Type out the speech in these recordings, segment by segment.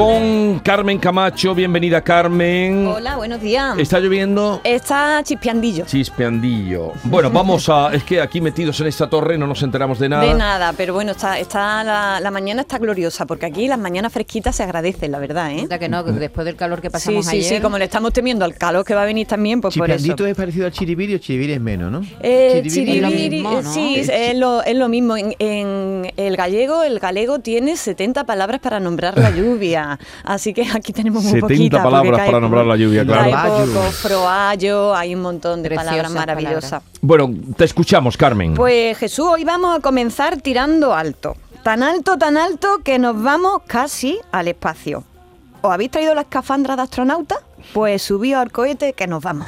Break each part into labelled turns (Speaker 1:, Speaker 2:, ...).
Speaker 1: Con Carmen Camacho, bienvenida Carmen.
Speaker 2: Hola, buenos días.
Speaker 1: ¿Está lloviendo?
Speaker 2: Está chispeandillo.
Speaker 1: Chispeandillo. Bueno, vamos a. Es que aquí metidos en esta torre no nos enteramos de nada.
Speaker 2: De nada, pero bueno, está, está la, la mañana está gloriosa, porque aquí las mañanas fresquitas se agradecen, la verdad, ¿eh?
Speaker 3: Anda que no, que después del calor que
Speaker 2: Sí,
Speaker 3: pasamos
Speaker 2: sí,
Speaker 3: ayer.
Speaker 2: sí, como le estamos temiendo al calor que va a venir también, pues por eso.
Speaker 4: Es parecido al chiribiri o chiribiri es menos, ¿no?
Speaker 2: Eh,
Speaker 4: Chiribiri-
Speaker 3: es lo
Speaker 2: chiribiri,
Speaker 3: mismo,
Speaker 2: eh,
Speaker 3: ¿no?
Speaker 2: sí,
Speaker 4: Es
Speaker 2: es lo, es lo mismo. En, en el gallego, el galego tiene 70 palabras para nombrar la lluvia. Así que aquí tenemos muy
Speaker 1: 70
Speaker 2: poquitas. porque
Speaker 1: palabras para nombrar la lluvia, claro.
Speaker 2: Poco, froallo, hay un montón de
Speaker 3: Preciosas
Speaker 2: palabras maravillosas.
Speaker 3: palabras.
Speaker 1: Bueno, te escuchamos, Carmen.
Speaker 2: Pues Jesús, hoy vamos a comenzar tirando alto. Tan alto, tan alto que nos vamos casi al espacio. ¿Os habéis traído la escafandra de astronauta? Pues subíos al cohete que nos vamos.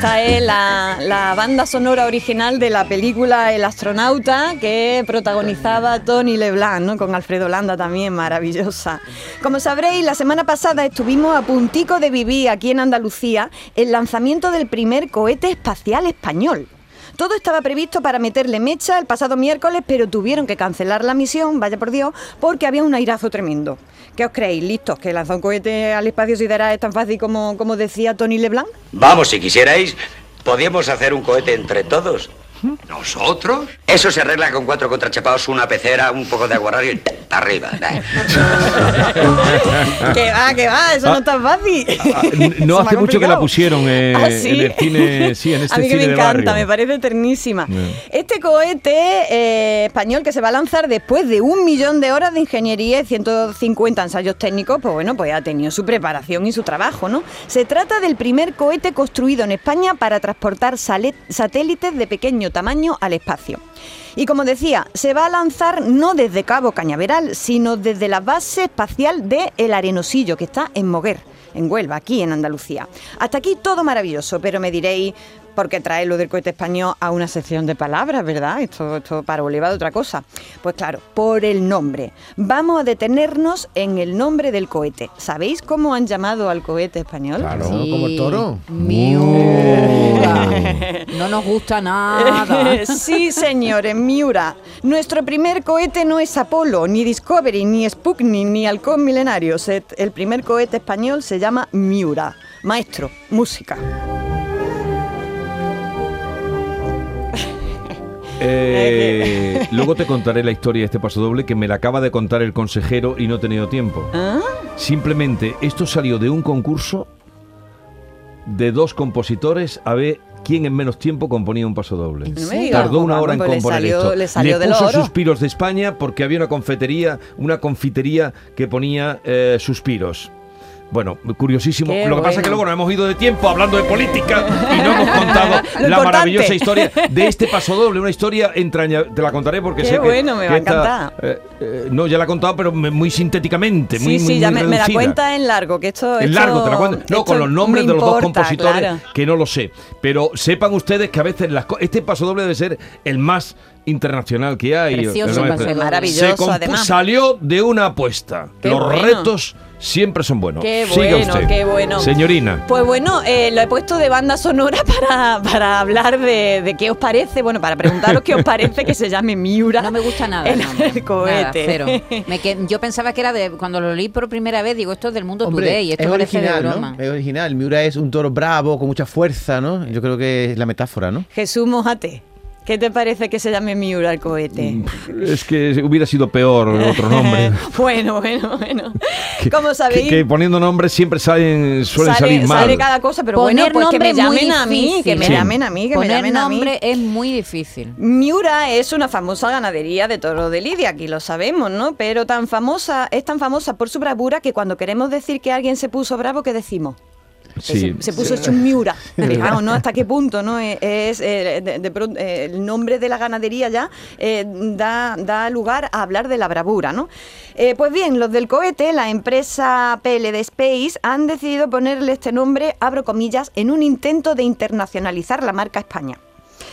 Speaker 2: Esta es la, banda sonora original de la película El astronauta que protagonizaba Tony LeBlanc, ¿no? con Alfredo Landa también, maravillosa. Como sabréis, la semana pasada estuvimos a puntico de vivir aquí en Andalucía el lanzamiento del primer cohete espacial español. Todo estaba previsto para meterle mecha el pasado miércoles, pero tuvieron que cancelar la misión, vaya por Dios, porque había un airazo tremendo. ¿Qué os creéis? ¿Listos? ¿Que lanzar un cohete al espacio sideral es tan fácil como, como decía Tony LeBlanc?
Speaker 5: Vamos, si quisierais, podíamos hacer un cohete entre todos.
Speaker 6: ¿Nosotros?
Speaker 5: Eso se arregla con cuatro contrachapados, una pecera, un poco de aguarrario y para arriba.
Speaker 2: Que va, que va, eso no es tan fácil.
Speaker 1: Ah, n- no hace
Speaker 2: ha
Speaker 1: mucho que la pusieron eh,
Speaker 2: ¿Ah, sí?
Speaker 1: en el cine, sí, en este
Speaker 2: A mí que
Speaker 1: cine
Speaker 2: me encanta, me parece ternísima.
Speaker 1: Yeah.
Speaker 2: Este cohete eh, español que se va a lanzar después de un millón de horas de ingeniería y 150 ensayos técnicos, pues bueno, pues ha tenido su preparación y su trabajo, ¿no? Se trata del primer cohete construido en España para transportar satélites de pequeño tamaño al espacio. Y como decía, se va a lanzar no desde Cabo Cañaveral, sino desde la base espacial de El Arenosillo, que está en Moguer, en Huelva, aquí en Andalucía. Hasta aquí todo maravilloso, pero me diréis, ¿por qué trae lo del cohete español a una sección de palabras, verdad? Esto, esto para Oliva de otra cosa. Pues claro, por el nombre. Vamos a detenernos en el nombre del cohete. ¿Sabéis cómo han llamado al cohete español?
Speaker 4: Claro, como el toro.
Speaker 3: Miura. No nos gusta nada.
Speaker 2: sí, señores, Miura. Nuestro primer cohete no es Apolo, ni Discovery, ni Sputnik, ni Halcón Milenario. El primer cohete español se llama Miura. Maestro, música.
Speaker 1: Eh, luego te contaré la historia de este paso doble que me la acaba de contar el consejero y no he tenido tiempo.
Speaker 2: ¿Ah?
Speaker 1: Simplemente esto salió de un concurso de dos compositores a ver quién en menos tiempo componía un paso doble. Tardó una hora en
Speaker 2: pues le
Speaker 1: componer
Speaker 2: salió-
Speaker 1: esto.
Speaker 2: le salió de
Speaker 1: puso suspiros de España porque había una confitería, una confitería que ponía eh, suspiros. Bueno, curiosísimo.
Speaker 2: Qué
Speaker 1: Lo que pasa es que luego nos hemos ido de tiempo hablando de política y no hemos contado la
Speaker 2: importante.
Speaker 1: maravillosa historia de este paso doble, una historia entrañable. Te la contaré porque
Speaker 2: Qué
Speaker 1: sé que.
Speaker 2: bueno, me va a
Speaker 1: esta, eh, eh, no, ya la he contado, pero muy sintéticamente. muy,
Speaker 2: Sí,
Speaker 1: muy,
Speaker 2: sí, ya
Speaker 1: muy
Speaker 2: me, me la cuenta en largo, que esto
Speaker 1: En
Speaker 2: esto-
Speaker 1: largo, te la cuento. No, con los nombres de los dos compositores,
Speaker 2: claro.
Speaker 1: que no lo sé. Pero sepan ustedes que a veces las este paso doble debe ser el más internacional que hay.
Speaker 3: Precioso.
Speaker 2: Maravilloso,
Speaker 1: Se
Speaker 2: además.
Speaker 1: Salió de una apuesta.
Speaker 2: Qué
Speaker 1: los
Speaker 2: bueno.
Speaker 1: retos siempre son buenos.
Speaker 2: Qué
Speaker 1: Siga
Speaker 2: bueno,
Speaker 1: usted.
Speaker 2: qué bueno.
Speaker 1: Señorina.
Speaker 2: Pues bueno, eh, lo he puesto de banda sonora para, para hablar de, de qué os parece, bueno, para preguntaros qué os parece que se llame Miura.
Speaker 3: No me gusta nada.
Speaker 2: El,
Speaker 3: el nombre.
Speaker 2: el cohete.
Speaker 3: Nada, cero. Me que- yo pensaba que era de. Cuando lo leí por primera vez, digo, esto es del mundo today. Esto
Speaker 4: es
Speaker 3: parece
Speaker 4: original,
Speaker 3: de
Speaker 4: ¿no?
Speaker 3: broma.
Speaker 4: Es original. Miura es un toro bravo, con mucha fuerza, ¿no? Yo creo que es la metáfora, ¿no?
Speaker 2: Jesús, mojate. ¿Qué te parece que se llame Miura el cohete?
Speaker 1: Es que hubiera sido peor otro nombre.
Speaker 2: bueno, bueno, bueno.
Speaker 1: Que-
Speaker 2: Como sabéis,
Speaker 1: Que, que poniendo nombres siempre salen, suelen
Speaker 2: sale,
Speaker 1: salir mal.
Speaker 2: sale cada cosa, pero
Speaker 3: Poner
Speaker 2: bueno, pues que me llamen a mí, que me
Speaker 3: difícil.
Speaker 2: llamen a mí, que me llamen a mí.
Speaker 3: nombre es muy difícil.
Speaker 2: Miura es una famosa ganadería de toro de Lidia, aquí lo sabemos, ¿no? Pero tan famosa, es tan famosa por su bravura que cuando queremos decir que alguien se puso bravo, ¿qué decimos?
Speaker 1: Sí.
Speaker 2: Se, se puso hecho un Miura. Fijaos, ¿no? ¿Hasta qué punto, no? Eh, Es, eh, de- de pronto, eh, el nombre de la ganadería ya eh, da, da lugar a hablar de la bravura, ¿no? Eh, pues bien, los del cohete, la empresa PLD Space, han decidido ponerle este nombre, abro comillas, en un intento de internacionalizar la marca España.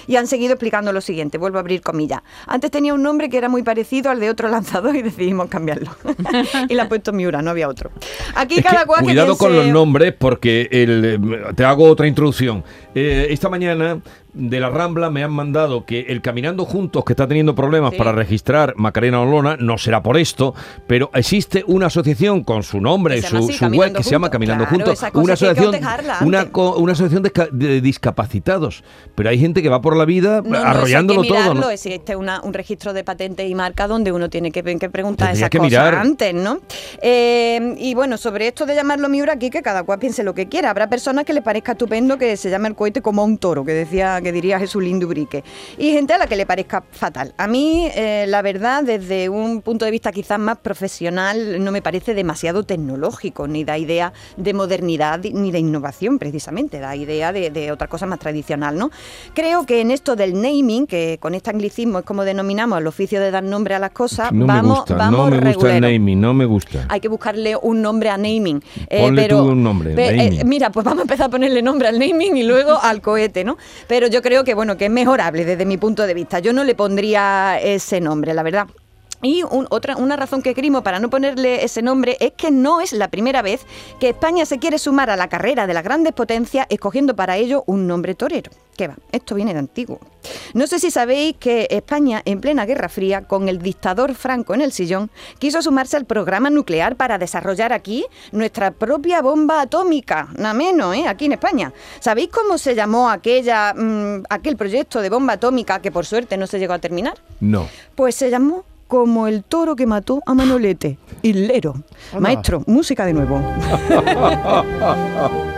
Speaker 2: Y han seguido explicando lo siguiente, vuelvo a abrir comillas. Antes tenía un nombre que era muy parecido al de otro lanzador y decidimos cambiarlo. y le han puesto Miura, no había otro. Aquí
Speaker 1: Es
Speaker 2: cada
Speaker 1: que
Speaker 2: cual que
Speaker 1: cuidado con los nombres porque el, eh, te hago otra introducción. Eh, esta mañana de la Rambla me han mandado que el Caminando Juntos, que está teniendo problemas
Speaker 2: Sí.
Speaker 1: para registrar Macarena Olona, no será por esto, pero existe una asociación con su nombre, su,
Speaker 2: así,
Speaker 1: su web, que se llama. Caminando
Speaker 2: Claro,
Speaker 1: Juntos, una asociación, una, una asociación de, ca- de discapacitados, pero hay gente que va por la vida
Speaker 2: No, no,
Speaker 1: arrollándolo
Speaker 2: eso hay que
Speaker 1: todo.
Speaker 2: mirarlo,
Speaker 1: ¿no?
Speaker 2: Existe una- un registro de patentes y marcas donde uno tiene que, que preguntar
Speaker 1: Tendría
Speaker 2: esas
Speaker 1: que
Speaker 2: cosas
Speaker 1: mirar.
Speaker 2: antes, ¿no? Eh, y bueno, sobre esto de llamarlo Miura aquí, que cada cual piense lo que quiera. Habrá personas que le parezca estupendo que se llame el cohete como a un toro, que decía, que diría Jesús Lindubrique. Y gente a la que le parezca fatal. A mí, eh, la verdad, desde un punto de vista quizás más profesional, no me parece demasiado tecnológico, ni da idea de modernidad ni de innovación, precisamente, da idea de, de otra cosa más tradicional, ¿no? Creo que en esto del naming, que con este anglicismo es como denominamos el oficio de dar nombre a las cosas,
Speaker 1: No
Speaker 2: vamos,
Speaker 1: me gusta,
Speaker 2: vamos
Speaker 1: no me gusta el naming, no me gusta.
Speaker 2: Hay que buscarle un nombre a naming. Eh,
Speaker 1: Ponle
Speaker 2: pero,
Speaker 1: tú un nombre,
Speaker 2: pe- eh, mira, pues vamos a empezar a ponerle nombre al naming y luego al cohete, ¿no? Pero yo creo que, bueno, que es mejorable desde mi punto de vista. Yo no le pondría ese nombre, la verdad. Y un- otra, una razón que crimo para no ponerle ese nombre es que no es la primera vez que España se quiere sumar a la carrera de las grandes potencias escogiendo para ello un nombre torero. ¿Qué va? Esto viene de antiguo. No sé si sabéis que España, en plena Guerra Fría, con el dictador Franco en el sillón, quiso sumarse al programa nuclear para desarrollar aquí nuestra propia bomba atómica. Nada menos, ¿eh? Aquí en España. ¿Sabéis cómo se llamó aquella, mm, aquel proyecto de bomba atómica que por suerte no se llegó a terminar?
Speaker 1: No.
Speaker 2: Pues se llamó como el toro que mató a Manolete, Hilero.
Speaker 4: Hola.
Speaker 2: Maestro, música de nuevo.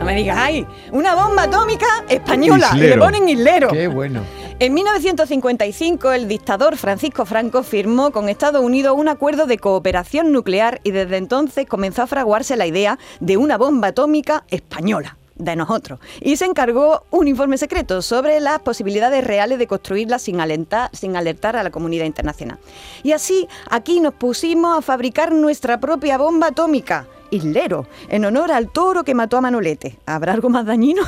Speaker 2: No me digas, ¡ay! Una bomba atómica española. Y le ponen Hilero.
Speaker 4: Qué bueno.
Speaker 2: En 1955, el dictador Francisco Franco firmó con Estados Unidos un acuerdo de cooperación nuclear y desde entonces comenzó a fraguarse la idea de una bomba atómica española de nosotros. Y se encargó un informe secreto sobre las posibilidades reales de construirla sin alentar- sin alertar a la comunidad internacional. Y así, aquí nos pusimos a fabricar nuestra propia bomba atómica. Islero, en honor al toro que mató a Manolete. ¿Habrá algo más dañino?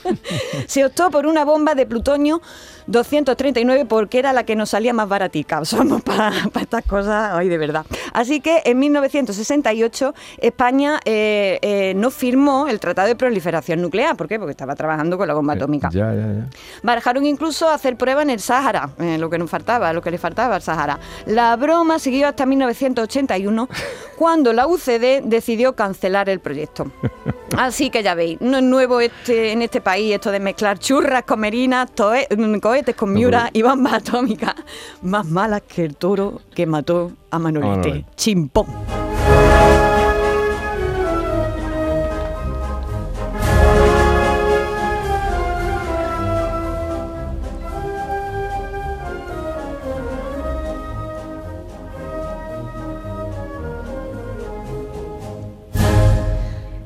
Speaker 2: Se optó por una bomba de plutonio 239 porque era la que nos salía más baratica. Somos para estas cosas, ay, de verdad. Así que en 1968 España eh, eh, no firmó el Tratado de Proliferación Nuclear. ¿Por qué? Porque estaba trabajando con la bomba atómica.
Speaker 1: Ya, ya, ya.
Speaker 2: Barajaron incluso hacer pruebas en el Sáhara, eh, lo que nos faltaba, lo que le faltaba al Sáhara. La broma siguió hasta 1981, cuando la UCD decidió cancelar el proyecto. Así que ya veis, no es nuevo este, en este país esto de mezclar churras con merinas, mm, cohetes con miura y bombas atómicas, más malas que el toro que mató a. Manolete. Chimpón.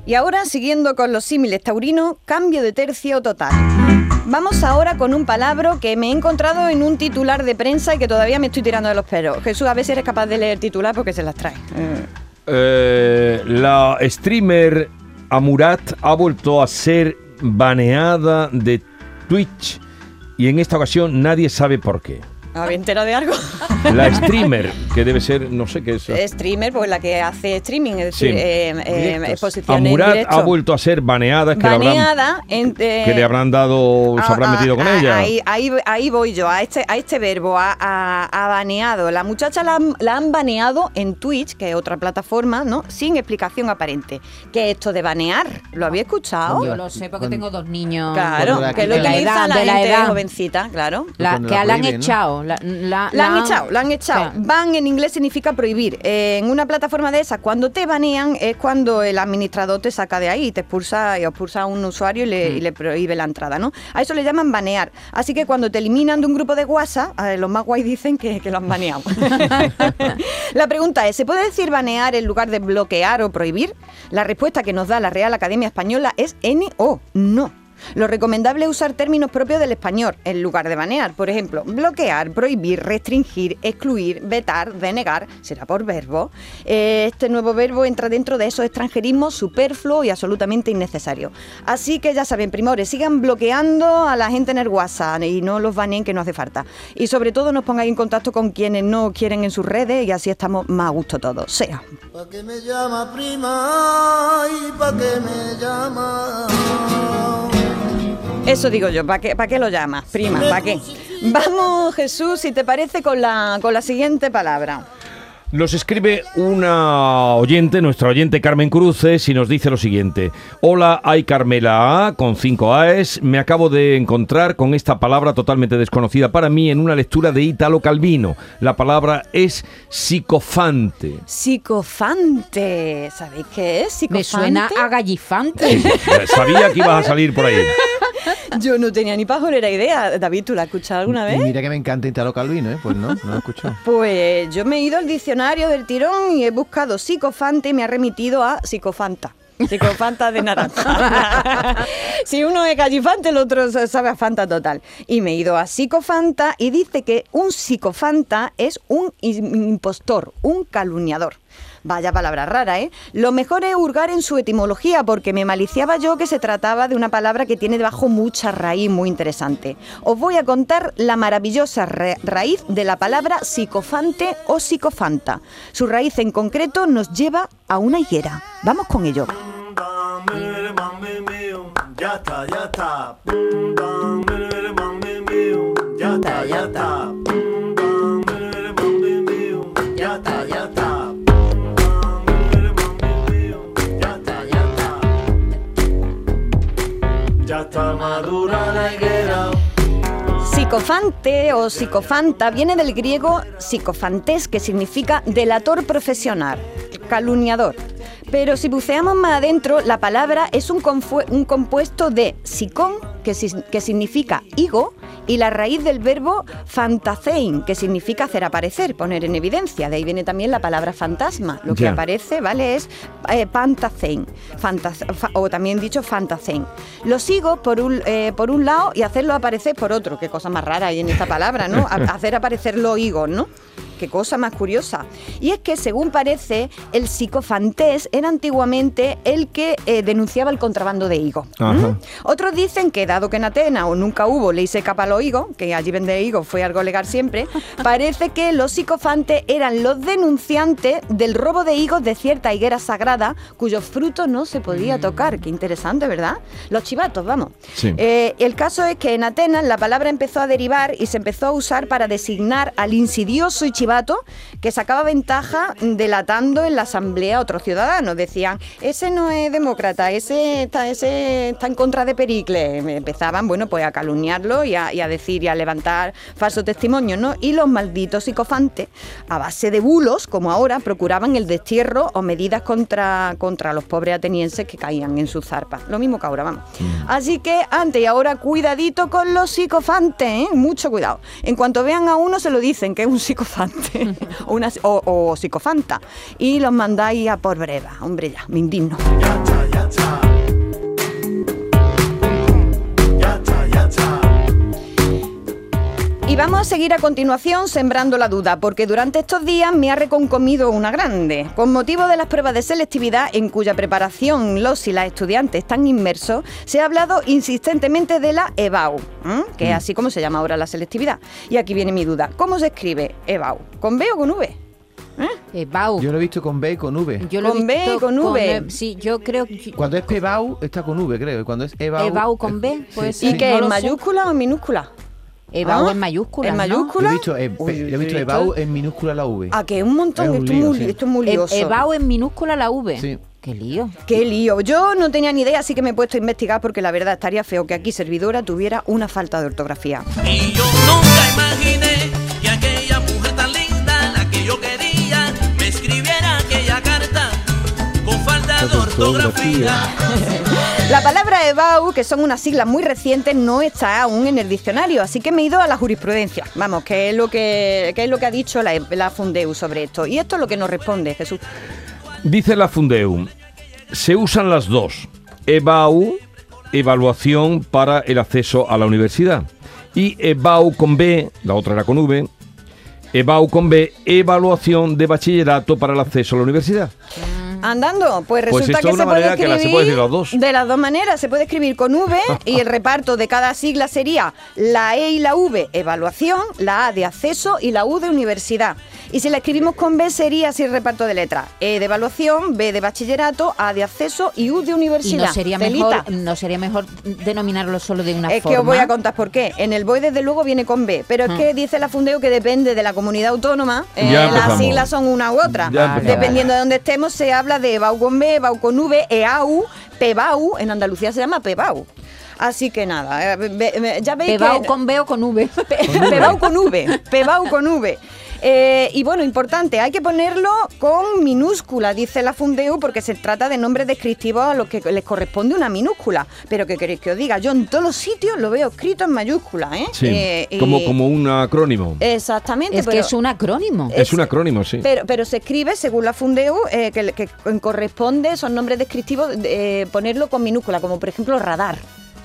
Speaker 2: Y ahora, siguiendo con los símiles taurinos, cambio de tercio total. Vamos ahora con un palabra que me he encontrado en un titular de prensa y que todavía me estoy tirando de los pelos. Jesús, a si eres capaz de leer titular porque se las trae. Eh,
Speaker 1: la streamer Amurat ha vuelto a ser baneada de Twitch y en esta ocasión nadie sabe por qué.
Speaker 2: ¿Habéis enterado de algo?
Speaker 1: La streamer, que debe ser, no sé qué es.
Speaker 2: Streamer, pues la que hace streaming, es decir,
Speaker 1: Sí.
Speaker 2: eh, eh, exposiciones
Speaker 1: Amurat
Speaker 2: directo.
Speaker 1: ha vuelto a ser baneada, que, le habrán,
Speaker 2: Baneada en, eh,
Speaker 1: que le habrán dado, se
Speaker 2: Ah,
Speaker 1: habrán
Speaker 2: ah,
Speaker 1: metido con
Speaker 2: ah,
Speaker 1: ella.
Speaker 2: Ahí, ahí, ahí voy yo, a este, a este verbo, a, a- a baneado. La muchacha la, han- la han baneado en Twitch, que es otra plataforma, ¿no? Sin explicación aparente. ¿Qué es esto de banear? ¿Lo había escuchado?
Speaker 3: Yo lo sé porque tengo dos niños.
Speaker 2: Claro, que lo utiliza
Speaker 3: De la
Speaker 2: la,
Speaker 3: edad, de la
Speaker 2: gente
Speaker 3: edad.
Speaker 2: jovencita, claro.
Speaker 3: La, que
Speaker 4: la
Speaker 3: han echado. La, la-
Speaker 2: La han echado, la han echado.
Speaker 3: Claro.
Speaker 2: Ban en inglés significa prohibir. Eh, en una plataforma de esas, cuando te banean es cuando el administrador te saca de ahí, te expulsa y expulsa a un usuario y le, y le prohíbe la entrada, ¿no? A eso le llaman banear. Así que cuando te eliminan de un grupo de WhatsApp, eh, los más guay dicen que, que lo han baneado. la pregunta es, ¿se puede decir banear en lugar de bloquear o prohibir? La respuesta que nos da la Real Academia Española es NO, no. Lo recomendable es usar términos propios del español en lugar de banear. Por ejemplo, bloquear, prohibir, restringir, excluir, vetar, denegar, será por verbo. Eh, Este nuevo verbo entra dentro de esos extranjerismos superfluos y absolutamente innecesarios. Así que ya saben, primores, sigan bloqueando a la gente en el WhatsApp y no los baneen que no hace falta. Y sobre todo nos pongáis en contacto con quienes no quieren en sus redes y así estamos más a gusto todos. Sea.
Speaker 6: ¿Pa' qué me llama prima? ¿Y pa' qué me llama?
Speaker 2: Eso digo yo, ¿para qué, pa' qué lo llamas, prima? ¿Para qué? Vamos, Jesús, si te parece, con la, con la siguiente palabra.
Speaker 1: Nos escribe una oyente, nuestra oyente Carmen Cruces, y nos dice lo siguiente. Hola, hay Carmela A, con 5 A's. Me acabo de encontrar con esta palabra totalmente desconocida para mí en una lectura de Italo Calvino. La palabra es psicofante.
Speaker 2: Psicofante. ¿Sabéis qué es? Psicofante.
Speaker 3: Me suena a gallifante.
Speaker 1: Sabía que ibas a salir por ahí.
Speaker 2: Yo no tenía ni pajolera idea. David, ¿tú la has escuchado alguna
Speaker 4: Y
Speaker 2: vez?
Speaker 4: mira que me encanta Italo Calvino, ¿eh? Pues no, no lo he escuchado.
Speaker 2: Pues yo me he ido al diccionario del tirón y he buscado psicofante y me ha remitido a psicofanta. Psicofanta de naranja. si uno es gallifante, el otro sabe a Fanta total. Y me he ido a psicofanta y dice que un psicofanta es un impostor, un calumniador. Vaya palabra rara, ¿eh? Lo mejor es hurgar en su etimología, porque me maliciaba yo que se trataba de una palabra que tiene debajo mucha raíz muy interesante. Os voy a contar la maravillosa ra- raíz de la palabra psicofante o psicofanta. Su raíz en concreto nos lleva a una higuera. Vamos con ello.
Speaker 6: Ya está, ya está.
Speaker 2: Psicofante o psicofanta viene del griego psicofantes, que significa delator profesional, calumniador. Pero si buceamos más adentro, la palabra es un, compuesto de psicón, que, que significa higo, y la raíz del verbo fantasein, que significa hacer aparecer, poner en evidencia. De ahí viene también la palabra fantasma. Lo que aparece, ¿vale? Es eh, pantasein, fantas- fa- o también dicho fantasein. Lo sigo por un, eh, por un lado y hacerlo aparecer por otro. Qué cosa más rara hay en esta palabra, ¿no? A- hacer aparecer los higos, ¿no? Qué cosa más curiosa. Y es que, según parece, el psicofantés era antiguamente el que eh, denunciaba el contrabando de higo. ¿Mm? Otros dicen que, dado que en Atenas o nunca hubo ley seca para los higos, que allí vender higos fue algo legal siempre, parece que los psicofantes eran los denunciantes del robo de higos de cierta higuera sagrada cuyos frutos no se podía tocar. Qué interesante, ¿verdad? Los chivatos, vamos.
Speaker 1: Sí.
Speaker 2: Eh, el caso es que en Atenas la palabra empezó a derivar y se empezó a usar para designar al insidioso y chivato que sacaba ventaja delatando en la asamblea a otros ciudadanos. Decían, ese no es demócrata, ese está, ese está en contra de Pericles. Empezaban, bueno, pues a calumniarlo y a, y a decir y a levantar falsos testimonios, ¿no? Y los malditos psicofantes, a base de bulos, como ahora, procuraban el destierro o medidas contra, contra los pobres atenienses que caían en sus zarpas. Lo mismo que ahora, vamos. Así que antes y ahora, cuidadito con los psicofantes, ¿eh? Mucho cuidado. En cuanto vean a uno, se lo dicen que es un psicofante o, una, o, o psicofanta. Y los mandáis a por breva. Hombre, ya, me indigno.
Speaker 6: Ya está, ya está.
Speaker 2: Y vamos a seguir a continuación sembrando la duda, porque durante estos días me ha reconcomido una grande. Con motivo de las pruebas de selectividad, en cuya preparación los y las estudiantes están inmersos, se ha hablado insistentemente de la EBAU, que es así como se llama ahora la selectividad. Y aquí viene mi duda. ¿Cómo se escribe EBAU? ¿Con B o con V?
Speaker 3: Eh, Bau.
Speaker 4: Yo lo he visto con B y con V.
Speaker 3: Yo lo he
Speaker 2: con B y
Speaker 3: visto
Speaker 2: con V.
Speaker 3: eh, sí, yo creo que.
Speaker 4: Cuando es Pebau está con V, creo. Y cuando es Ebau...
Speaker 3: Ebau con B, pues
Speaker 2: ¿Y
Speaker 3: Sí,
Speaker 2: qué?
Speaker 3: no
Speaker 2: ¿En mayúscula o en minúscula?
Speaker 3: Ebau
Speaker 2: ¿Ah?
Speaker 3: en mayúsculas.
Speaker 2: ¿En
Speaker 3: ¿no?
Speaker 2: mayúscula?
Speaker 4: Yo he visto, eh,
Speaker 2: Uy,
Speaker 4: yo he visto Ebau en minúscula la V.
Speaker 2: Ah, que es un montón.
Speaker 4: Es un
Speaker 2: esto, es
Speaker 4: lío,
Speaker 2: muy,
Speaker 4: sí.
Speaker 2: esto es muy
Speaker 3: E-
Speaker 2: lioso.
Speaker 3: Ebau en minúscula la V.
Speaker 4: Sí.
Speaker 3: Qué lío.
Speaker 2: Qué lío. Yo no tenía ni idea, así que me he puesto a investigar porque la verdad estaría feo que aquí servidora tuviera una falta de ortografía.
Speaker 7: Y yo nunca imaginé que aquella mujer tan linda, la que yo quería, me escribiera aquella carta con falta de ortografía.
Speaker 2: La palabra EBAU, que son unas siglas muy recientes, no está aún en el diccionario, así que me he ido a la jurisprudencia. Vamos, que es lo que, que es lo que ha dicho la, la Fundeu sobre esto. Y esto es lo que nos responde Jesús.
Speaker 1: Dice la Fundeum, se usan las dos, EBAU evaluación para el acceso a la universidad. Y EBAU con B, la otra era con V, EBAU con B, evaluación de bachillerato para el acceso a la universidad.
Speaker 2: Andando, pues
Speaker 1: Pues
Speaker 2: resulta que se puede
Speaker 1: que
Speaker 2: escribir
Speaker 1: la- se puede decir las dos.
Speaker 2: de las dos maneras. Se puede escribir con V y el reparto de cada sigla sería la E y la V, evaluación, la A de acceso y la U de universidad. Y si la escribimos con B sería así el reparto de letras. E de evaluación, B de bachillerato, A de acceso y U de
Speaker 3: Y
Speaker 2: universidad.
Speaker 3: no sería, mejor, no sería mejor denominarlo solo de una
Speaker 2: Es
Speaker 3: forma.
Speaker 2: que os voy a contar por qué. En el BOE desde luego viene con B, pero es
Speaker 3: Ah.
Speaker 2: que dice la Fundeo que depende de la comunidad autónoma, eh, las siglas son una u otra. Dependiendo de dónde estemos, se habla de EBAU con B, EBAU con V, EAU, PEBAU, en Andalucía se llama PEBAU. Así que nada, eh, ya veis
Speaker 3: Pebao
Speaker 2: que...
Speaker 3: con B o con V.
Speaker 2: Pebau con V, Pebau con V. Eh, y bueno, importante, hay que ponerlo con minúscula, dice la Fundeu, porque se trata de nombres descriptivos a los que les corresponde una minúscula. Pero que queréis que os diga, yo en todos los sitios lo veo escrito en mayúscula, ¿eh?
Speaker 1: Sí,
Speaker 2: Eh,
Speaker 1: como, como un acrónimo.
Speaker 2: Exactamente.
Speaker 3: es que es un acrónimo.
Speaker 1: es un acrónimo, sí.
Speaker 2: pero, pero se escribe, según la Fundeu, eh, que, que corresponde, esos nombres descriptivos, eh, ponerlo con minúscula, como por ejemplo radar,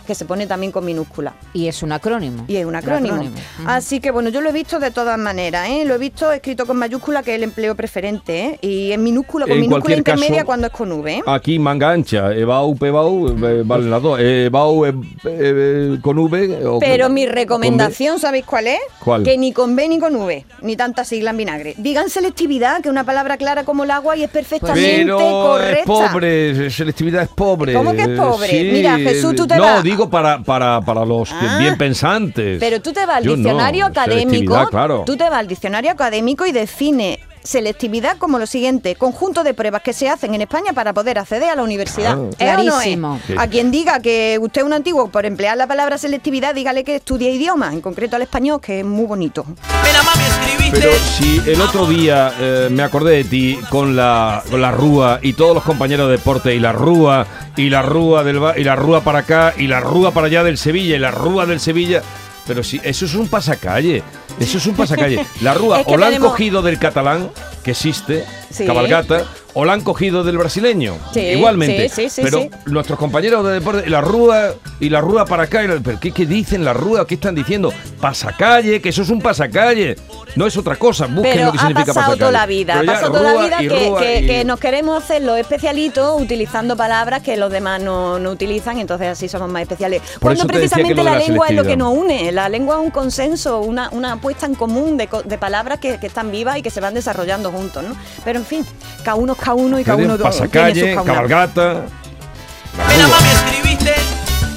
Speaker 2: que se pone también con minúscula.
Speaker 3: Y es un acrónimo.
Speaker 2: Y es un acrónimo. Así que bueno, yo lo he visto de todas maneras, ¿eh? Lo he visto escrito con mayúscula, que es el empleo preferente, ¿eh? Y en minúscula, con
Speaker 1: En
Speaker 2: minúscula
Speaker 1: cualquier
Speaker 2: intermedia
Speaker 1: caso-
Speaker 2: cuando es con V, ¿eh?
Speaker 1: Aquí manga ancha, EBAU, PEBAU, eh, valen las dos. EBAU eh, eh, con V. o
Speaker 2: Pero mi recomendación, ¿sabéis cuál es?
Speaker 1: ¿Cuál?
Speaker 2: Que ni con B ni con V, ni tanta sigla en vinagre. Digan selectividad, que es una palabra clara como el agua y es perfectamente
Speaker 1: Pero
Speaker 2: correcta.
Speaker 1: es pobre, selectividad es pobre.
Speaker 2: ¿Cómo que es pobre?
Speaker 1: Sí.
Speaker 2: Mira, Jesús, tú te
Speaker 1: no,
Speaker 2: vas-
Speaker 1: digo para, para, para los
Speaker 2: Ah.
Speaker 1: bien pensantes.
Speaker 2: Pero tú te vas al
Speaker 1: Yo no,
Speaker 2: diccionario académico,
Speaker 1: claro.
Speaker 2: tú te vas al diccionario académico y define selectividad como lo siguiente, conjunto de pruebas que se hacen en España para poder acceder a la universidad.
Speaker 1: Ah.
Speaker 2: ¿Es o no es?
Speaker 3: Clarísimo.
Speaker 2: A quien diga que usted es un antiguo por emplear la palabra selectividad, dígale que estudia idiomas, en concreto al español, que es muy bonito.
Speaker 7: Mira, mami, escribiste.
Speaker 1: Pero si el otro día eh, me acordé de ti con la, con la rúa y todos los compañeros de deporte y la rúa y la rúa del y la rúa para acá y la rúa para allá del Sevilla y la rúa del Sevilla. Pero si eso es un pasacalle, eso es un pasacalle. La rúa
Speaker 2: Es que
Speaker 1: o la han
Speaker 2: tenemos-
Speaker 1: cogido del catalán, que existe,
Speaker 2: Sí.
Speaker 1: cabalgata, o la han cogido del brasileño,
Speaker 2: Sí,
Speaker 1: igualmente.
Speaker 2: sí, sí, sí,
Speaker 1: pero nuestros compañeros de deporte, la rúa y la rúa para acá, ¿pero qué, qué dicen la rúa? ¿Qué están diciendo? Pasacalle, que eso es un pasacalle. No es otra cosa, busquen
Speaker 2: Pero
Speaker 1: lo que
Speaker 2: ha
Speaker 1: significa
Speaker 2: pasado
Speaker 1: pasacalle.
Speaker 2: toda la vida, ha pasado toda la vida que,
Speaker 1: rúa
Speaker 2: que-
Speaker 1: y-
Speaker 2: que nos queremos hacer los especialitos utilizando palabras que los demás no, no utilizan, entonces así somos más especiales. Cuando
Speaker 1: decía que
Speaker 2: precisamente la,
Speaker 1: la
Speaker 2: lengua es lo que nos une, la lengua es un consenso, una, una apuesta en común de, de palabras que, que están vivas y que se van desarrollando juntos, ¿no? Pero en fin, cada uno es cada uno y cada uno tiene sus
Speaker 1: pasacalle,
Speaker 2: caunas.
Speaker 1: cabalgata. la
Speaker 7: Mira,
Speaker 1: rúa.
Speaker 7: mami, escribiste.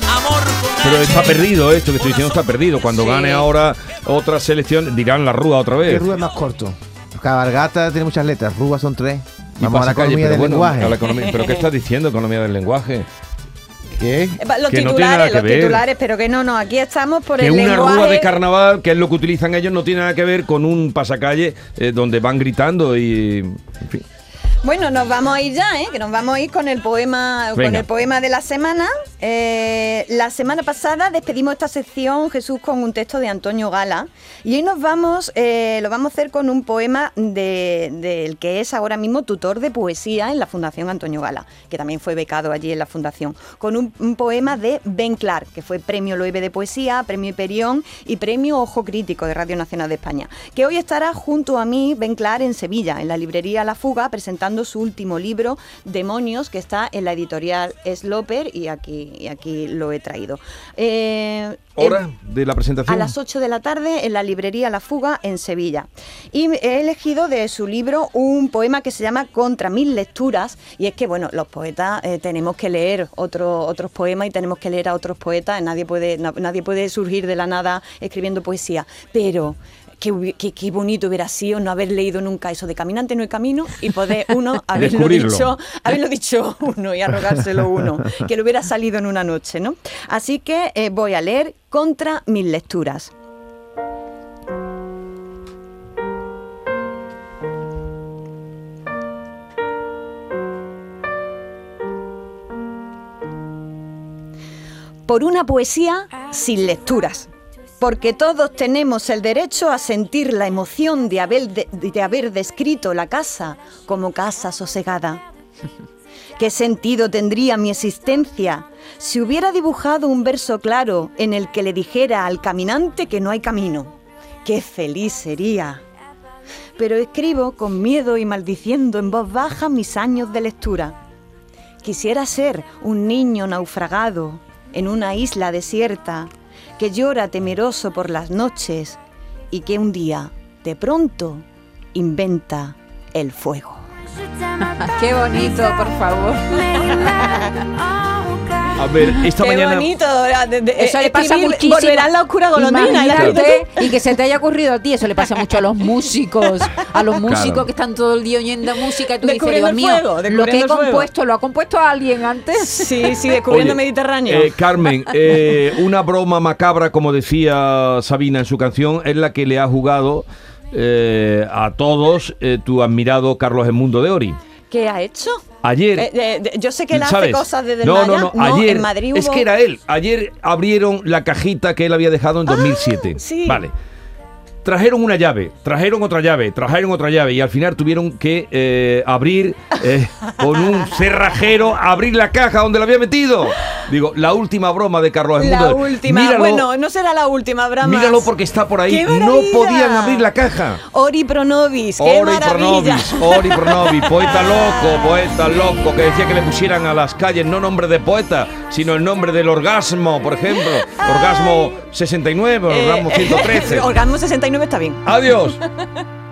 Speaker 7: Amor con
Speaker 1: Pero
Speaker 7: H.
Speaker 1: está perdido esto que estoy diciendo, está perdido. Cuando
Speaker 2: Sí.
Speaker 1: gane ahora otra selección, dirán la rúa otra vez.
Speaker 4: Rúa es más corto. Cabalgata tiene muchas letras, Rúa son tres. Vamos a la
Speaker 1: pasacalle,
Speaker 4: economía
Speaker 1: pero
Speaker 4: del
Speaker 1: bueno,
Speaker 4: lenguaje.
Speaker 1: a la economía- ¿Pero qué estás diciendo, economía del lenguaje?
Speaker 4: ¿Qué?
Speaker 2: Eh, Los
Speaker 1: Que no tiene nada
Speaker 2: titulares,
Speaker 1: que
Speaker 2: los
Speaker 1: ver.
Speaker 2: titulares, pero que no, no, aquí estamos por
Speaker 1: Que
Speaker 2: el
Speaker 1: una
Speaker 2: lenguaje.
Speaker 1: rúa de carnaval, que es lo que utilizan ellos, no tiene nada que ver con un pasacalle eh, donde van gritando y. En fin.
Speaker 2: Bueno, nos vamos a ir ya, ¿eh? que nos vamos a ir con el poema, con el poema de la semana. Eh, la semana pasada despedimos esta sección, Jesús, con un texto de Antonio Gala. Y hoy nos vamos, eh, lo vamos a hacer con un poema de- del que es ahora mismo tutor de poesía en la Fundación Antonio Gala, que también fue becado allí en la Fundación, con un, un poema de Ben Clark, que fue premio Loewe de Poesía, premio Hiperión y premio Ojo Crítico de Radio Nacional de España, que hoy estará junto a mí, Ben Clark, en Sevilla, en la librería La Fuga, presentando su último libro, Demonios, que está en la editorial Sloper y aquí, y aquí lo he traído. Eh,
Speaker 1: ¿Hora
Speaker 2: el-
Speaker 1: de la presentación?
Speaker 2: a las 8 de la tarde en la librería La Fuga en Sevilla. Y he elegido de su libro un poema que se llama Contra mil lecturas. Y es que, bueno, los poetas eh, tenemos que leer otro- otros poemas y tenemos que leer a otros poetas. Nadie puede, na- nadie puede surgir de la nada escribiendo poesía. Pero. Qué, hubi- qué- qué bonito hubiera sido no haber leído nunca eso de caminante no hay camino y poder uno haberlo dicho, haberlo dicho uno y arrogárselo uno, que le hubiera salido en una noche, ¿no? Así que eh, voy a leer contra mis lecturas. Por una poesía sin lecturas. Porque todos tenemos el derecho a sentir la emoción de haber, de- de haber descrito la casa como casa sosegada. ¿Qué sentido tendría mi existencia si hubiera dibujado un verso claro en el que le dijera al caminante que no hay camino? ¡Qué feliz sería! Pero escribo con miedo y maldiciendo en voz baja mis años de lectura. Quisiera ser un niño naufragado en una isla desierta que llora temeroso por las noches y que un día, de pronto, inventa el fuego.
Speaker 3: Qué bonito, por favor.
Speaker 1: A ver, esta
Speaker 2: Qué
Speaker 1: mañana...
Speaker 2: bonito. de- de-
Speaker 3: Eso le pasa
Speaker 2: escribir,
Speaker 3: muchísimo.
Speaker 2: Volverá la oscura golondrina.
Speaker 3: Imagínate, y que se te haya ocurrido a ti, eso le pasa mucho a los músicos, a los músicos
Speaker 1: Claro.
Speaker 3: que están todo el día oyendo música y tú dices,
Speaker 2: Descubriendo
Speaker 3: Dios
Speaker 2: el
Speaker 3: mío,
Speaker 2: fuego,
Speaker 3: lo que
Speaker 2: descubriendo
Speaker 3: he
Speaker 2: el fuego".
Speaker 3: compuesto, ¿lo ha compuesto alguien antes?
Speaker 2: Sí, sí, descubriendo
Speaker 1: Oye,
Speaker 2: Mediterráneo.
Speaker 1: eh, Carmen, eh, una broma macabra, como decía Sabina en su canción, es la que le ha jugado eh, a todos eh, tu admirado Carlos Edmundo de Ori.
Speaker 2: ¿Qué ha hecho?
Speaker 1: Ayer.
Speaker 2: Eh, eh, yo sé que él hace
Speaker 1: ¿sabes?
Speaker 2: cosas desde
Speaker 1: no, no, no,
Speaker 2: Maya.
Speaker 1: ayer.
Speaker 2: en Madrid hubo...
Speaker 1: Es que era él. Ayer abrieron la cajita que él había dejado en 2007.
Speaker 2: Ah, sí.
Speaker 1: Vale. Trajeron una llave, trajeron otra llave, trajeron otra llave y al final tuvieron que eh, abrir eh, con un cerrajero, abrir la caja donde la había metido. Digo, la última broma de Carlos
Speaker 2: La
Speaker 1: Edmundo.
Speaker 2: última.
Speaker 1: Míralo,
Speaker 2: Bueno, no será la última, más.
Speaker 1: míralo porque está por ahí.
Speaker 2: ¡Qué
Speaker 1: No podían abrir la caja.
Speaker 2: Ori Pronovis, qué
Speaker 1: Ori
Speaker 2: maravilla.
Speaker 1: Pronovis, Ori Pronovis, poeta loco, poeta loco, que decía que le pusieran a las calles no nombre de poeta, sino el nombre del orgasmo, por ejemplo. Orgasmo 69,
Speaker 2: Eh,
Speaker 1: orgasmo 113.
Speaker 2: Orgasmo 69 está bien.
Speaker 1: Adiós.